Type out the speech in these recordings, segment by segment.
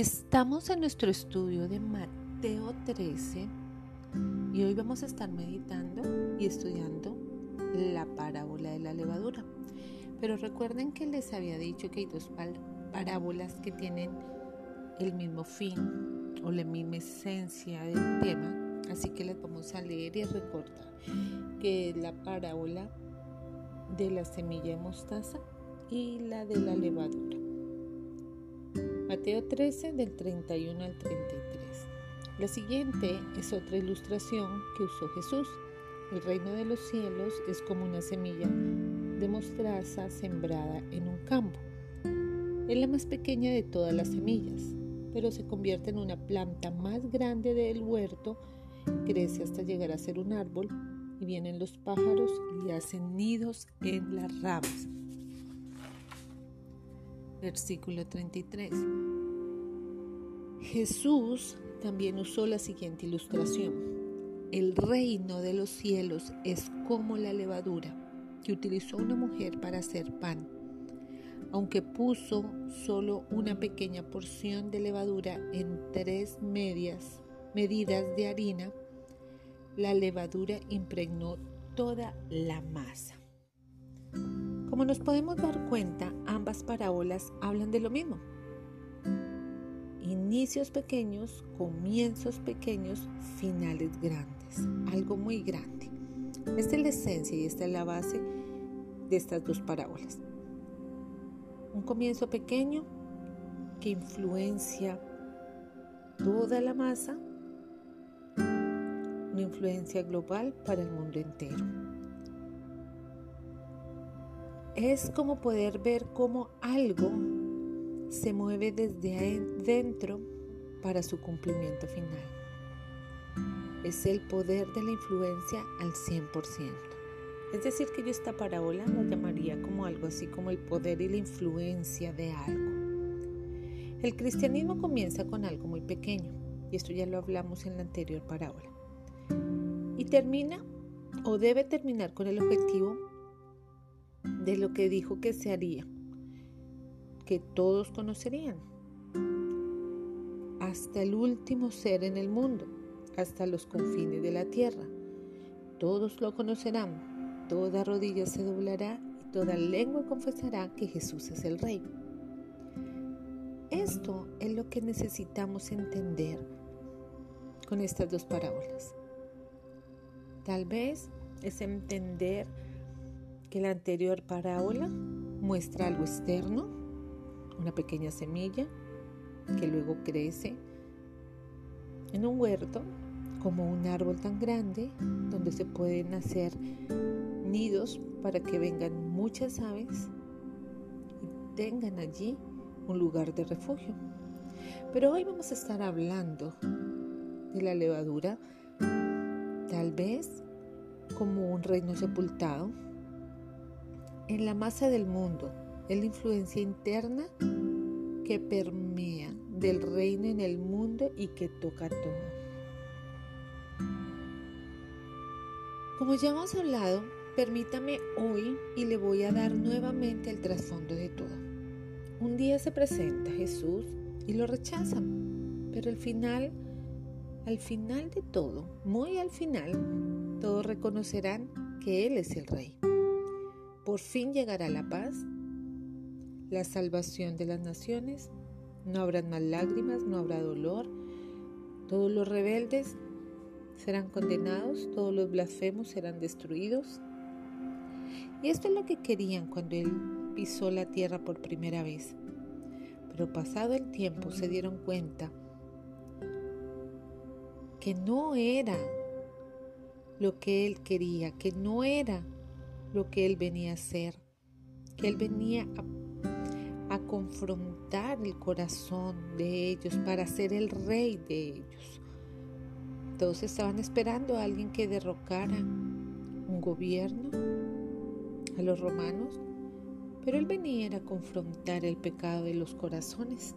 Estamos en nuestro estudio de Mateo 13 y hoy vamos a estar meditando y estudiando la parábola de la levadura. Pero recuerden que les había dicho que hay dos parábolas que tienen el mismo fin o la misma esencia del tema, así que las vamos a leer y a recortar, que es la parábola de la semilla de mostaza y la de la levadura. Mateo 13 del 31 al 33. La siguiente es otra ilustración que usó Jesús. El reino de los cielos es como una semilla de mostraza sembrada en un campo. Es la más pequeña de todas las semillas, pero se convierte en una planta más grande del huerto, crece hasta llegar a ser un árbol y vienen los pájaros y hacen nidos en las ramas. Versículo 33. Jesús también usó la siguiente ilustración. El reino de los cielos es como la levadura que utilizó una mujer para hacer pan. Aunque puso solo una pequeña porción de levadura en tres medias medidas de harina, la levadura impregnó toda la masa. Como nos podemos dar cuenta, ambas parábolas hablan de lo mismo. Inicios pequeños, comienzos pequeños, finales grandes, algo muy grande. Esta es la esencia y esta es la base de estas dos parábolas. Un comienzo pequeño que influencia toda la masa, una influencia global para el mundo entero es como poder ver cómo algo se mueve desde adentro para su cumplimiento final. Es el poder de la influencia al 100%. Es decir, que yo esta parábola la llamaría como algo así como el poder y la influencia de algo. El cristianismo comienza con algo muy pequeño, y esto ya lo hablamos en la anterior parábola. Y termina o debe terminar con el objetivo de lo que dijo que se haría, que todos conocerían, hasta el último ser en el mundo, hasta los confines de la tierra. Todos lo conocerán, toda rodilla se doblará y toda lengua confesará que Jesús es el Rey. Esto es lo que necesitamos entender con estas dos parábolas. Tal vez es entender que la anterior parábola muestra algo externo, una pequeña semilla que luego crece en un huerto como un árbol tan grande donde se pueden hacer nidos para que vengan muchas aves y tengan allí un lugar de refugio. Pero hoy vamos a estar hablando de la levadura, tal vez como un reino sepultado en la masa del mundo, es la influencia interna que permea del reino en el mundo y que toca todo. Como ya hemos hablado, permítame hoy y le voy a dar nuevamente el trasfondo de todo. Un día se presenta Jesús y lo rechazan, pero al final, al final de todo, muy al final, todos reconocerán que Él es el Rey. Por fin llegará la paz, la salvación de las naciones, no habrán más lágrimas, no habrá dolor, todos los rebeldes serán condenados, todos los blasfemos serán destruidos. Y esto es lo que querían cuando él pisó la tierra por primera vez. Pero pasado el tiempo se dieron cuenta que no era lo que él quería, que no era lo que él venía a hacer, que él venía a, confrontar el corazón de ellos para ser el rey de ellos. Todos estaban esperando a alguien que derrocara un gobierno, a los romanos, pero él venía a confrontar el pecado de los corazones.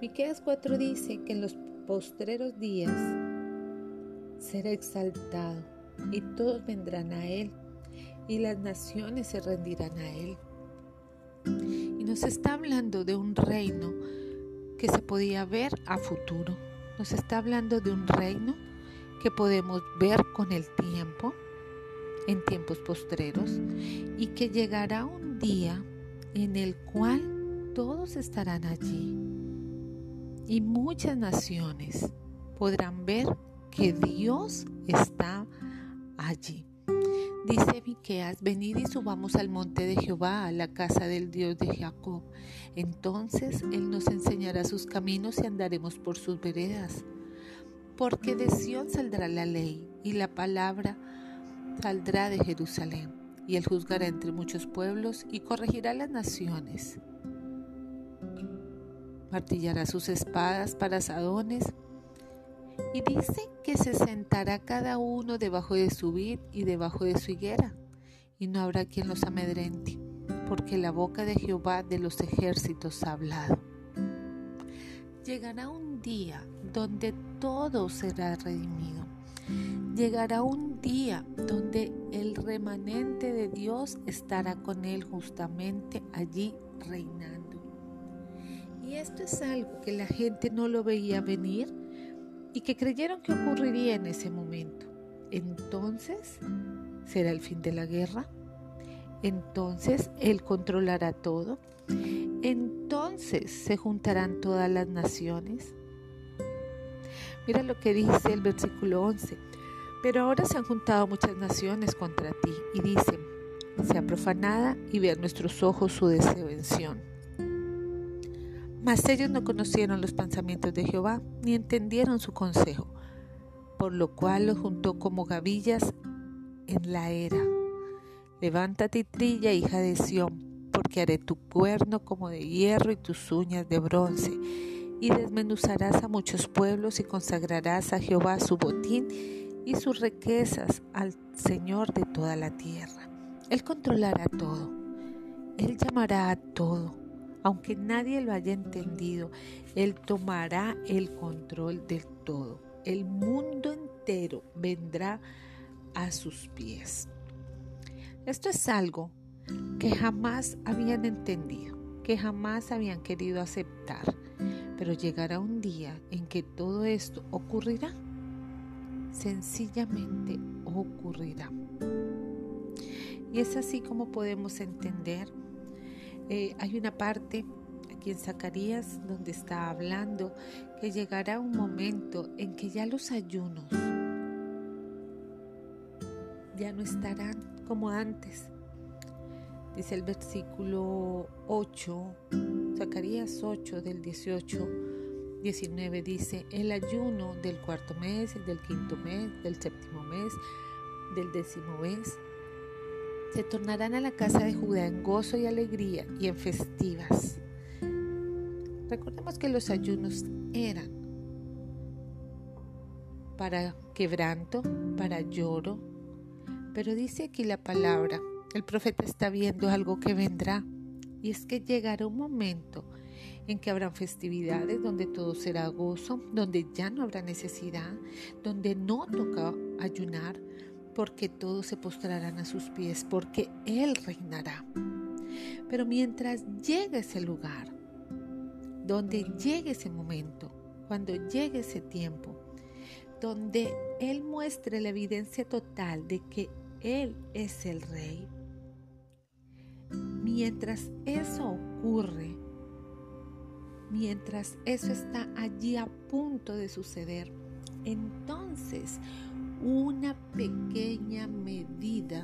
Miqueas 4 dice que en los postreros días será exaltado y todos vendrán a Él, y las naciones se rendirán a Él. Y nos está hablando de un reino que se podía ver a futuro. Nos está hablando de un reino que podemos ver con el tiempo, en tiempos postreros, y que llegará un día en el cual todos estarán allí y muchas naciones podrán ver que Dios está allí. Dice Miqueas, venid y subamos al monte de Jehová, a la casa del Dios de Jacob. Entonces Él nos enseñará sus caminos y andaremos por sus veredas. Porque de Sión saldrá la ley y la palabra saldrá de Jerusalén. Y Él juzgará entre muchos pueblos y corregirá las naciones. Martillará sus espadas para asadones y dice que se sentará cada uno debajo de su vid y debajo de su higuera, y no habrá quien los amedrente, porque la boca de Jehová de los ejércitos ha hablado. Llegará un día donde todo será redimido. Llegará un día donde el remanente de Dios estará con él justamente allí reinando. Y esto es algo que la gente no lo veía venir y que creyeron que ocurriría en ese momento. Entonces, ¿será el fin de la guerra? Entonces, Él controlará todo. Entonces, ¿se juntarán todas las naciones? Mira lo que dice el versículo 11. Pero ahora se han juntado muchas naciones contra ti y dicen, sea profanada y vean nuestros ojos su desevención. Mas ellos no conocieron los pensamientos de Jehová, ni entendieron su consejo, por lo cual los juntó como gavillas en la era. Levántate y trilla, hija de Sión, porque haré tu cuerno como de hierro y tus uñas de bronce, y desmenuzarás a muchos pueblos y consagrarás a Jehová su botín y sus riquezas al Señor de toda la tierra. Él controlará todo, Él llamará a todo aunque nadie lo haya entendido, Él tomará el control del todo. El mundo entero vendrá a sus pies. Esto es algo que jamás habían entendido, que jamás habían querido aceptar, pero llegará un día en que todo esto ocurrirá. Sencillamente ocurrirá. Y es así como podemos entender eh, hay una parte aquí en Zacarías donde está hablando que llegará un momento en que ya los ayunos ya no estarán como antes. Dice el versículo 8, Zacarías 8 del 18, 19 dice, el ayuno del cuarto mes, del quinto mes, del séptimo mes, del décimo mes, se tornarán a la casa de Judá en gozo y alegría y en festivas. Recordemos que los ayunos eran para quebranto, para lloro, pero dice aquí la palabra, el profeta está viendo algo que vendrá y es que llegará un momento en que habrán festividades donde todo será gozo, donde ya no habrá necesidad, donde no toca ayunar, porque todos se postrarán a sus pies, porque Él reinará. Pero mientras llegue ese lugar, donde llegue ese momento, cuando llegue ese tiempo, donde Él muestre la evidencia total de que Él es el Rey, mientras eso ocurre, mientras eso está allí a punto de suceder, entonces una pequeña medida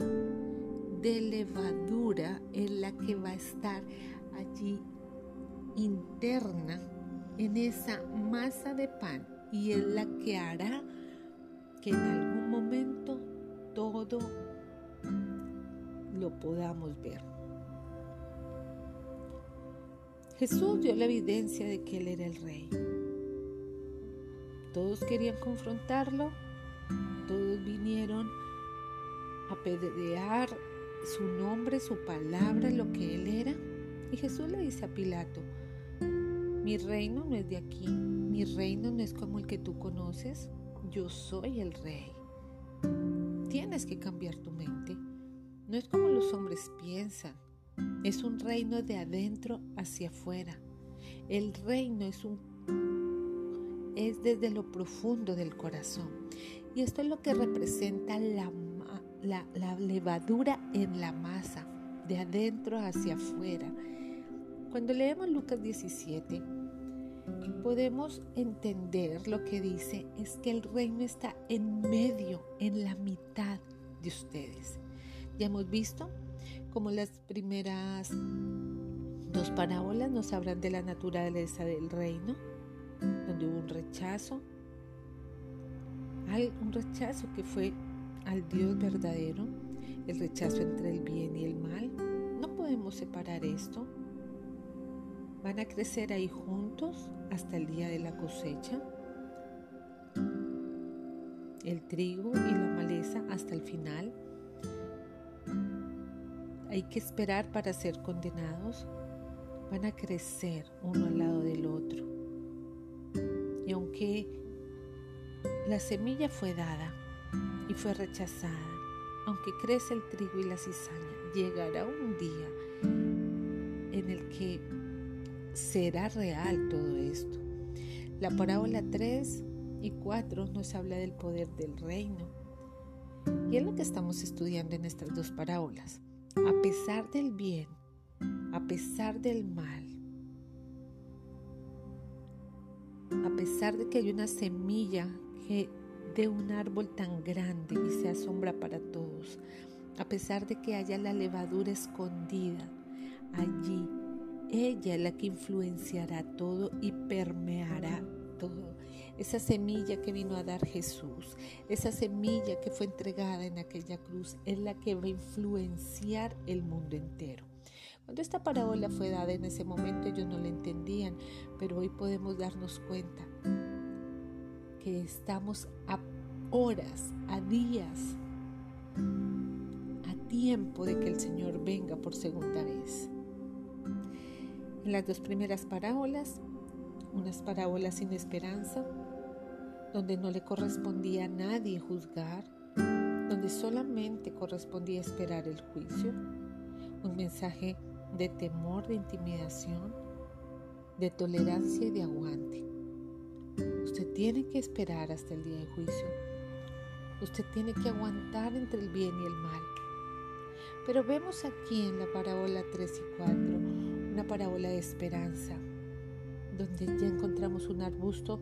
de levadura en la que va a estar allí interna en esa masa de pan y es la que hará que en algún momento todo lo podamos ver. Jesús dio la evidencia de que Él era el rey. Todos querían confrontarlo, todos vinieron a pedrear su nombre, su palabra, lo que él era. Y Jesús le dice a Pilato, mi reino no es de aquí, mi reino no es como el que tú conoces, yo soy el rey. Tienes que cambiar tu mente. No es como los hombres piensan, es un reino de adentro hacia afuera. El reino es un es desde lo profundo del corazón. Y esto es lo que representa la, la, levadura en la masa, de adentro hacia afuera. Cuando leemos Lucas 17, podemos entender lo que dice es que el reino está en medio, en la mitad de ustedes. Ya hemos visto como las primeras dos parábolas nos hablan de la naturaleza del reino, donde hubo un rechazo, un rechazo que fue al Dios verdadero, el rechazo entre el bien y el mal. No podemos separar esto. Van a crecer ahí juntos hasta el día de la cosecha. El trigo y la maleza hasta el final. Hay que esperar para ser condenados. Van a crecer uno al lado del otro. Y aunque la semilla fue dada y fue rechazada, aunque crece el trigo y la cizaña, llegará un día en el que será real todo esto. La parábola 3 y 4 nos habla del poder del reino. Y es lo que estamos estudiando en estas dos parábolas. A pesar del bien, a pesar del mal, a pesar de que hay una semilla de un árbol tan grande y se asombra para todos, a pesar de que haya la levadura escondida allí ella es la que influenciará todo y permeará todo. Esa semilla que vino a dar Jesús, esa semilla que fue entregada en aquella cruz, es la que va a influenciar el mundo entero. Cuando esta parábola fue dada en ese momento ellos no la entendían, pero hoy podemos darnos cuenta que estamos a horas, a días, a tiempo de que el Señor venga por segunda vez. En las dos primeras parábolas, unas parábolas sin esperanza, donde no le correspondía a nadie juzgar, donde solamente correspondía esperar el juicio, un mensaje de temor, de intimidación, de tolerancia y de aguante. Usted tiene que esperar hasta el día de juicio. Usted tiene que aguantar entre el bien y el mal. Pero vemos aquí en la parábola 3 y 4 una parábola de esperanza, donde ya encontramos un arbusto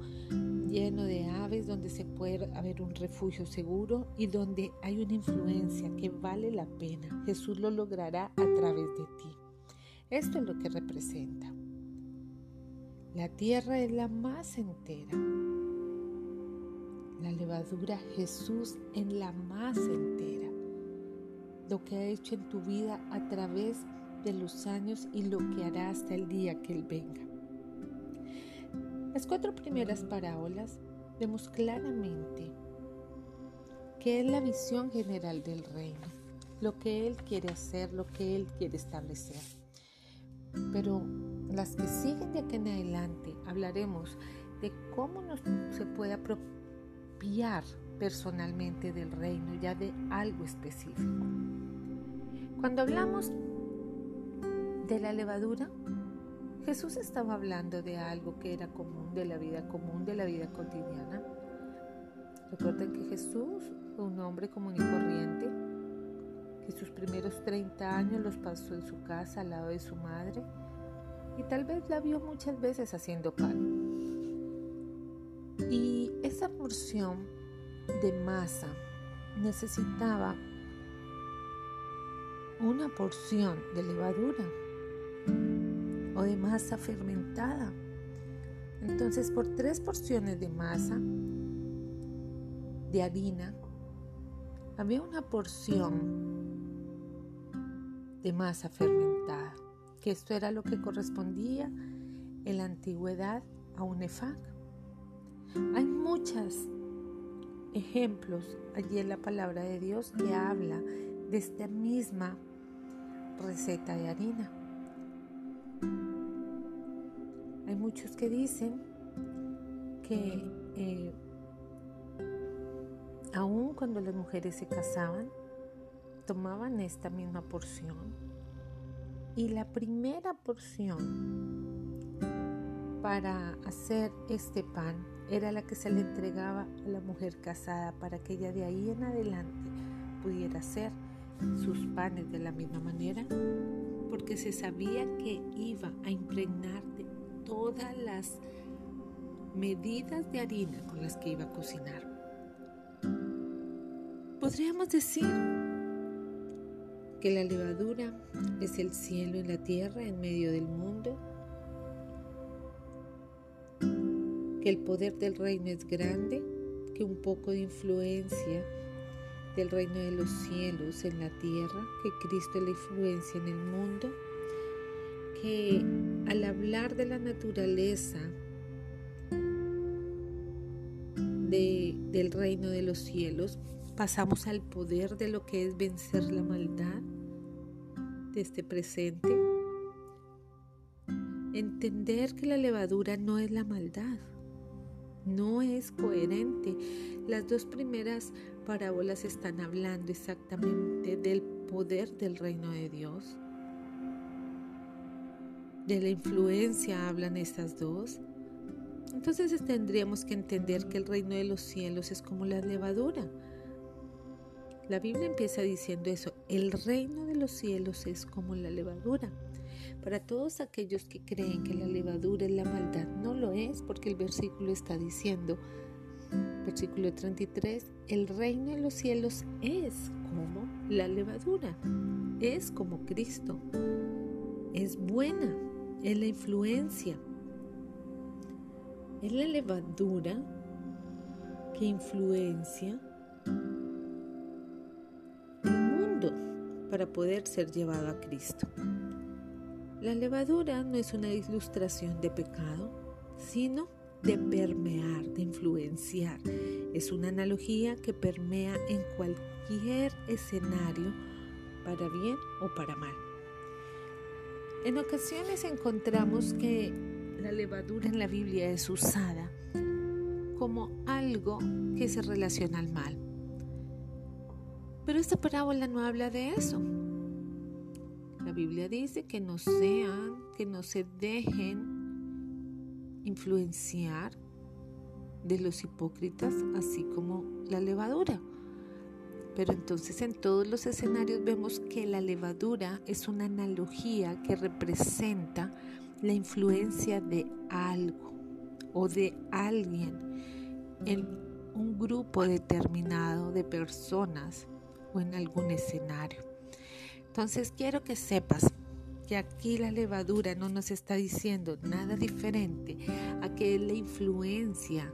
lleno de aves, donde se puede haber un refugio seguro y donde hay una influencia que vale la pena. Jesús lo logrará a través de ti. Esto es lo que representa. La tierra es la más entera. La levadura Jesús en la más entera. Lo que ha hecho en tu vida a través de de los años y lo que hará hasta el día que Él venga. Las cuatro primeras parábolas vemos claramente que es la visión general del reino, lo que Él quiere hacer, lo que Él quiere establecer. Pero las que siguen de aquí en adelante hablaremos de cómo se puede apropiar personalmente del reino, ya de algo específico. Cuando hablamos de la levadura, Jesús estaba hablando de algo que era común, de la vida común, de la vida cotidiana. Recuerden que Jesús fue un hombre común y corriente, que sus primeros 30 años los pasó en su casa al lado de su madre y tal vez la vio muchas veces haciendo pan. Y esa porción de masa necesitaba una porción de levadura o de masa fermentada. Entonces, por tres porciones de masa de harina, había una porción de masa fermentada, que esto era lo que correspondía en la antigüedad a un efag. Hay muchos ejemplos allí en la palabra de Dios que habla de esta misma receta de harina. Hay muchos que dicen que eh, aun cuando las mujeres se casaban, tomaban esta misma porción Y la primera porción para hacer este pan era la que se le entregaba a la mujer casada para que ella de ahí en adelante pudiera hacer sus panes de la misma manera, porque se sabía que iba a impregnar de todas las medidas de harina con las que iba a cocinar. Podríamos decir que la levadura es el cielo en la tierra, en medio del mundo, que el poder del reino es grande, que un poco de influencia del reino de los cielos en la tierra, que Cristo es la influencia en el mundo, que al hablar de la naturaleza del reino de los cielos, pasamos al poder de lo que es vencer la maldad de este presente. Entender que la levadura no es la maldad, no es coherente. Las dos primeras parábolas están hablando exactamente del poder del reino de Dios. De la influencia hablan estas dos. Entonces tendríamos que entender que el reino de los cielos es como la levadura. La Biblia empieza diciendo eso, el reino de los cielos es como la levadura. Para todos aquellos que creen que la levadura es la maldad, no lo es porque el versículo está diciendo, versículo 33, el reino de los cielos es como la levadura, es como Cristo, es buena, es la influencia, es la levadura que influencia para poder ser llevado a Cristo. La levadura no es una ilustración de pecado, sino de permear, de influenciar. Es una analogía que permea en cualquier escenario, para bien o para mal. En ocasiones encontramos que la levadura en la Biblia es usada como algo que se relaciona al mal. Pero esta parábola no habla de eso. La Biblia dice que no sean, que no se dejen influenciar de los hipócritas, así como la levadura. Pero entonces en todos los escenarios vemos que la levadura es una analogía que representa la influencia de algo o de alguien en un grupo determinado de personas en algún escenario. Entonces quiero que sepas que aquí la levadura no nos está diciendo nada diferente a que es la influencia,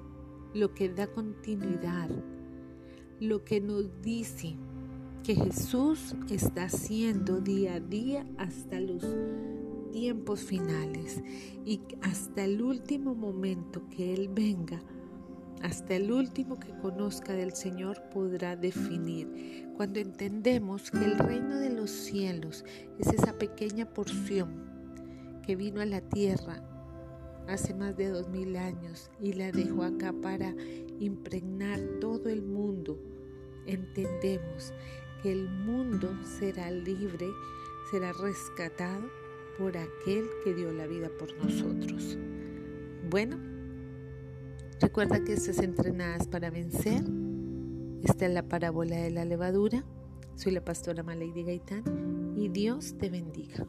lo que da continuidad, lo que nos dice que Jesús está haciendo día a día hasta los tiempos finales y hasta el último momento que Él venga hasta el último que conozca del Señor podrá definir. Cuando entendemos que el reino de los cielos es esa pequeña porción que vino a la tierra hace más de dos mil años y la dejó acá para impregnar todo el mundo, entendemos que el mundo será libre, será rescatado por aquel que dio la vida por nosotros. Bueno, Recuerda que estás entrenadas para vencer. Esta es la parábola de la levadura. Soy la pastora Malady Gaitán y Dios te bendiga.